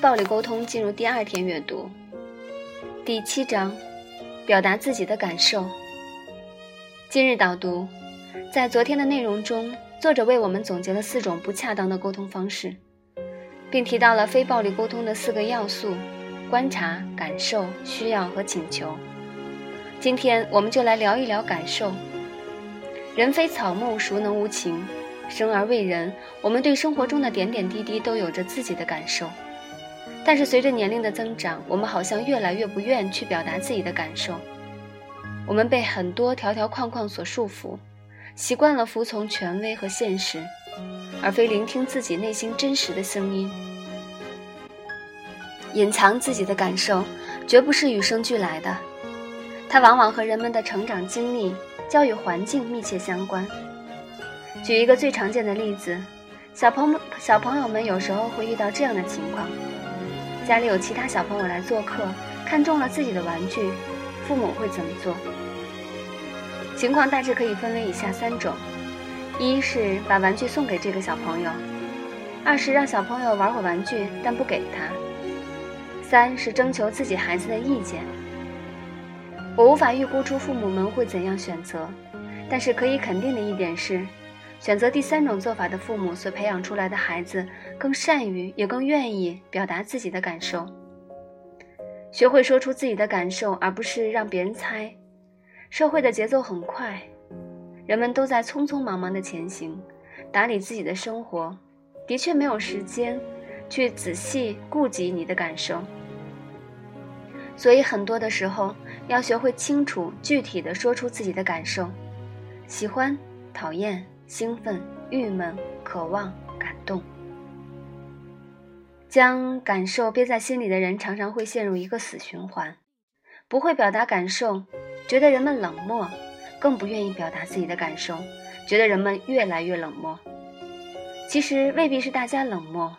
暴力沟通进入第二天阅读，第七章，表达自己的感受。今日导读，在昨天的内容中，作者为我们总结了四种不恰当的沟通方式，并提到了非暴力沟通的四个要素：观察、感受、需要和请求。今天我们就来聊一聊感受。人非草木，孰能无情？生而为人，我们对生活中的点点滴滴都有着自己的感受。但是随着年龄的增长，我们好像越来越不愿去表达自己的感受。我们被很多条条框框所束缚，习惯了服从权威和现实，而非聆听自己内心真实的声音。隐藏自己的感受，绝不是与生俱来的，它往往和人们的成长经历、教育环境密切相关。举一个最常见的例子，小朋友小朋友们有时候会遇到这样的情况：家里有其他小朋友来做客，看中了自己的玩具，父母会怎么做？情况大致可以分为以下三种：一是把玩具送给这个小朋友；二是让小朋友玩会玩具但不给他；三是征求自己孩子的意见。我无法预估出父母们会怎样选择，但是可以肯定的一点是。选择第三种做法的父母所培养出来的孩子，更善于也更愿意表达自己的感受，学会说出自己的感受，而不是让别人猜。社会的节奏很快，人们都在匆匆忙忙的前行，打理自己的生活，的确没有时间去仔细顾及你的感受。所以很多的时候，要学会清楚具体的说出自己的感受，喜欢，讨厌。兴奋、郁闷、渴望、感动，将感受憋在心里的人，常常会陷入一个死循环，不会表达感受，觉得人们冷漠，更不愿意表达自己的感受，觉得人们越来越冷漠。其实未必是大家冷漠，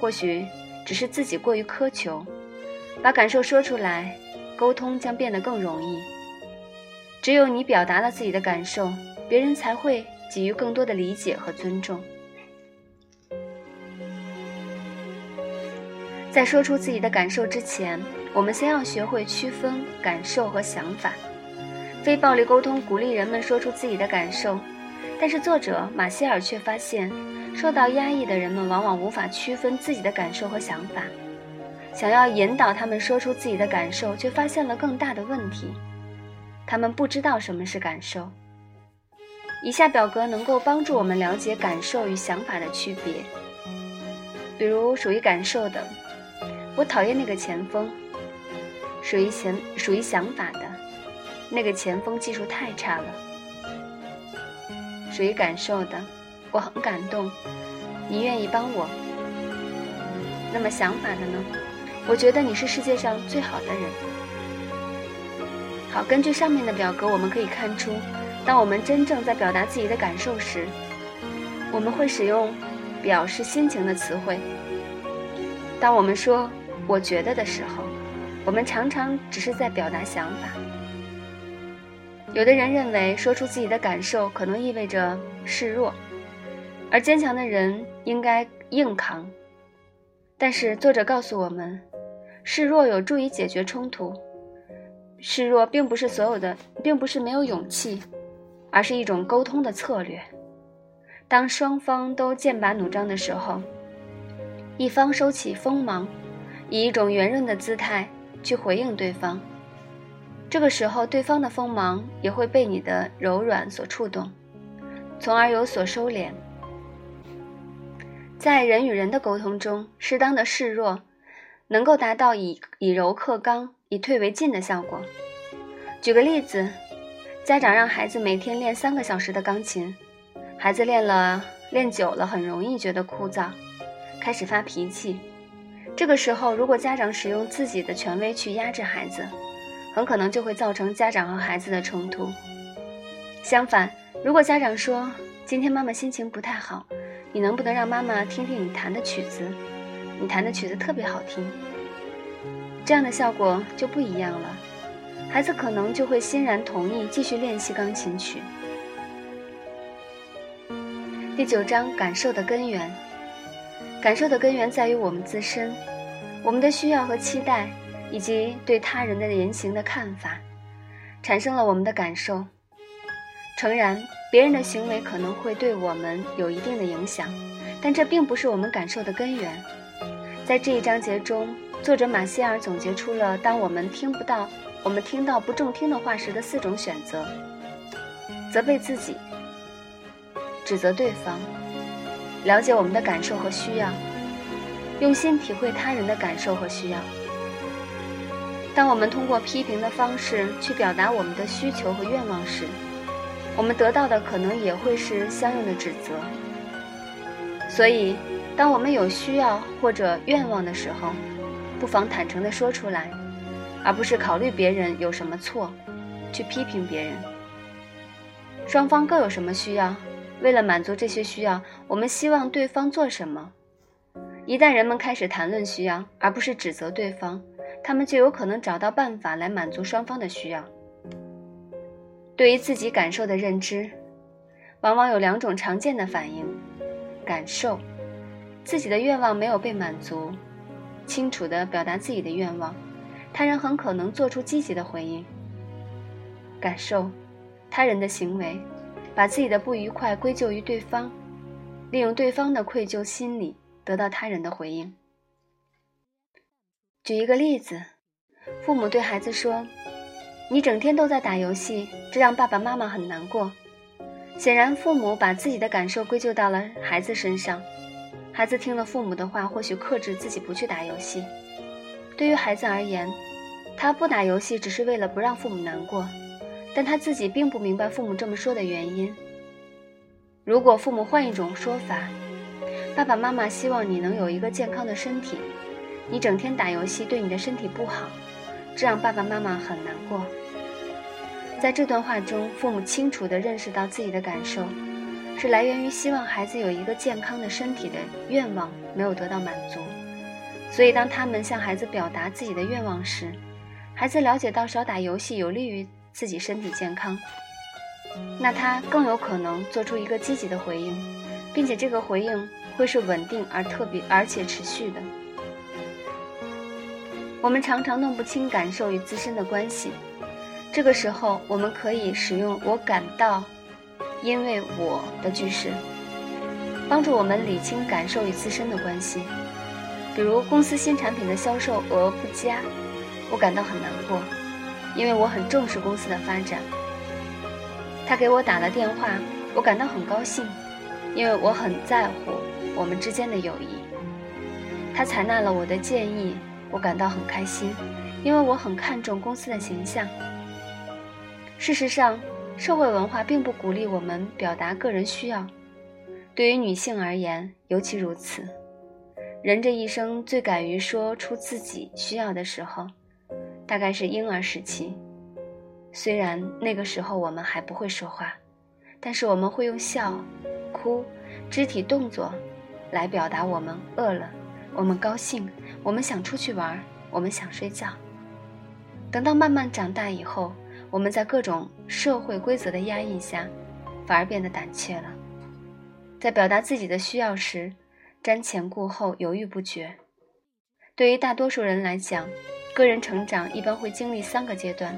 或许只是自己过于苛求。把感受说出来，沟通将变得更容易。只有你表达了自己的感受，别人才会。给予更多的理解和尊重。在说出自己的感受之前，我们先要学会区分感受和想法。非暴力沟通鼓励人们说出自己的感受，但是作者马歇尔却发现，受到压抑的人们往往无法区分自己的感受和想法。想要引导他们说出自己的感受，却发现了更大的问题：他们不知道什么是感受。以下表格能够帮助我们了解感受与想法的区别。比如，属于感受的，我讨厌那个前锋；属于想属于想法的，那个前锋技术太差了；属于感受的，我很感动，你愿意帮我。那么想法的呢？我觉得你是世界上最好的人。好，根据上面的表格，我们可以看出。当我们真正在表达自己的感受时，我们会使用表示心情的词汇。当我们说“我觉得”的时候，我们常常只是在表达想法。有的人认为说出自己的感受可能意味着示弱，而坚强的人应该硬扛。但是作者告诉我们，示弱有助于解决冲突。示弱并不是所有的，并不是没有勇气。而是一种沟通的策略。当双方都剑拔弩张的时候，一方收起锋芒，以一种圆润的姿态去回应对方。这个时候，对方的锋芒也会被你的柔软所触动，从而有所收敛。在人与人的沟通中，适当的示弱，能够达到以以柔克刚、以退为进的效果。举个例子。家长让孩子每天练三个小时的钢琴，孩子练了练久了，很容易觉得枯燥，开始发脾气。这个时候，如果家长使用自己的权威去压制孩子，很可能就会造成家长和孩子的冲突。相反，如果家长说：“今天妈妈心情不太好，你能不能让妈妈听听你弹的曲子？你弹的曲子特别好听。”这样的效果就不一样了。孩子可能就会欣然同意继续练习钢琴曲。第九章：感受的根源。感受的根源在于我们自身。我们的需要和期待，以及对他人的言行的看法，产生了我们的感受。诚然，别人的行为可能会对我们有一定的影响，但这并不是我们感受的根源。在这一章节中，作者马歇尔总结出了当我们听不到、我们听到不中听的话时的四种选择：责备自己、指责对方、了解我们的感受和需要。用心体会他人的感受和需要。当我们通过批评的方式去表达我们的需求和愿望时，我们得到的可能也会是相应的指责。所以，当我们有需要或者愿望的时候，不妨坦诚地说出来，而不是考虑别人有什么错，去批评别人。双方各有什么需要，为了满足这些需要，我们希望对方做什么。一旦人们开始谈论需要，而不是指责对方，他们就有可能找到办法来满足双方的需要。对于自己感受的认知，往往有两种常见的反应：感受，自己的愿望没有被满足，清楚地表达自己的愿望，他人很可能做出积极的回应；感受，他人的行为，把自己的不愉快归咎于对方，利用对方的愧疚心理。得到他人的回应。举一个例子，父母对孩子说：“你整天都在打游戏，这让爸爸妈妈很难过。”显然，父母把自己的感受归咎到了孩子身上。孩子听了父母的话，或许克制自己不去打游戏。对于孩子而言，他不打游戏只是为了不让父母难过，但他自己并不明白父母这么说的原因。如果父母换一种说法，爸爸妈妈希望你能有一个健康的身体，你整天打游戏对你的身体不好，这让爸爸妈妈很难过。在这段话中，父母清楚地认识到自己的感受，是来源于希望孩子有一个健康的身体的愿望没有得到满足，所以当他们向孩子表达自己的愿望时，孩子了解到少打游戏有利于自己身体健康，那他更有可能做出一个积极的回应，并且这个回应。会是稳定而特别，而且持续的。我们常常弄不清感受与自身的关系，这个时候我们可以使用“我感到”，因为我的句式，帮助我们理清感受与自身的关系。比如，公司新产品的销售额不佳，我感到很难过，因为我很重视公司的发展。他给我打了电话，我感到很高兴，因为我很在乎。我们之间的友谊。他采纳了我的建议，我感到很开心，因为我很看重公司的形象。事实上，社会文化并不鼓励我们表达个人需要，对于女性而言尤其如此。人这一生最敢于说出自己需要的时候，大概是婴儿时期。虽然那个时候我们还不会说话，但是我们会用笑、哭、肢体动作。来表达我们饿了，我们高兴，我们想出去玩，我们想睡觉。等到慢慢长大以后，我们在各种社会规则的压抑下，反而变得胆怯了，在表达自己的需要时，瞻前顾后，犹豫不决。对于大多数人来讲，个人成长一般会经历三个阶段。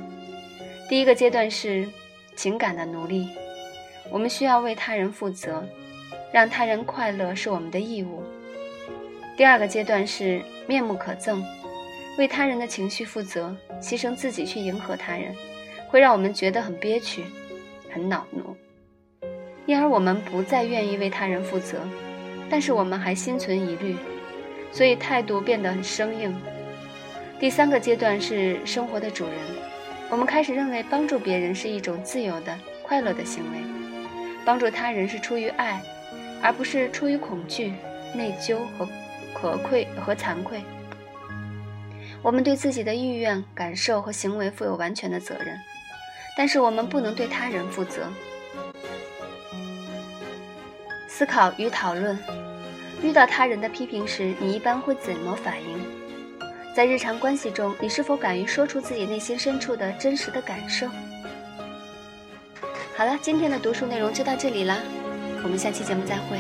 第一个阶段是情感的奴隶，我们需要为他人负责。让他人快乐是我们的义务。第二个阶段是面目可憎，为他人的情绪负责，牺牲自己去迎合他人，会让我们觉得很憋屈、很恼怒，因而我们不再愿意为他人负责。但是我们还心存疑虑，所以态度变得很生硬。第三个阶段是生活的主人，我们开始认为帮助别人是一种自由的、快乐的行为，帮助他人是出于爱。而不是出于恐惧、内疚和可愧和惭愧。我们对自己的意愿、感受和行为负有完全的责任，但是我们不能对他人负责。思考与讨论：遇到他人的批评时，你一般会怎么反应？在日常关系中，你是否敢于说出自己内心深处的真实的感受？好了，今天的读书内容就到这里了。我们下期节目再会。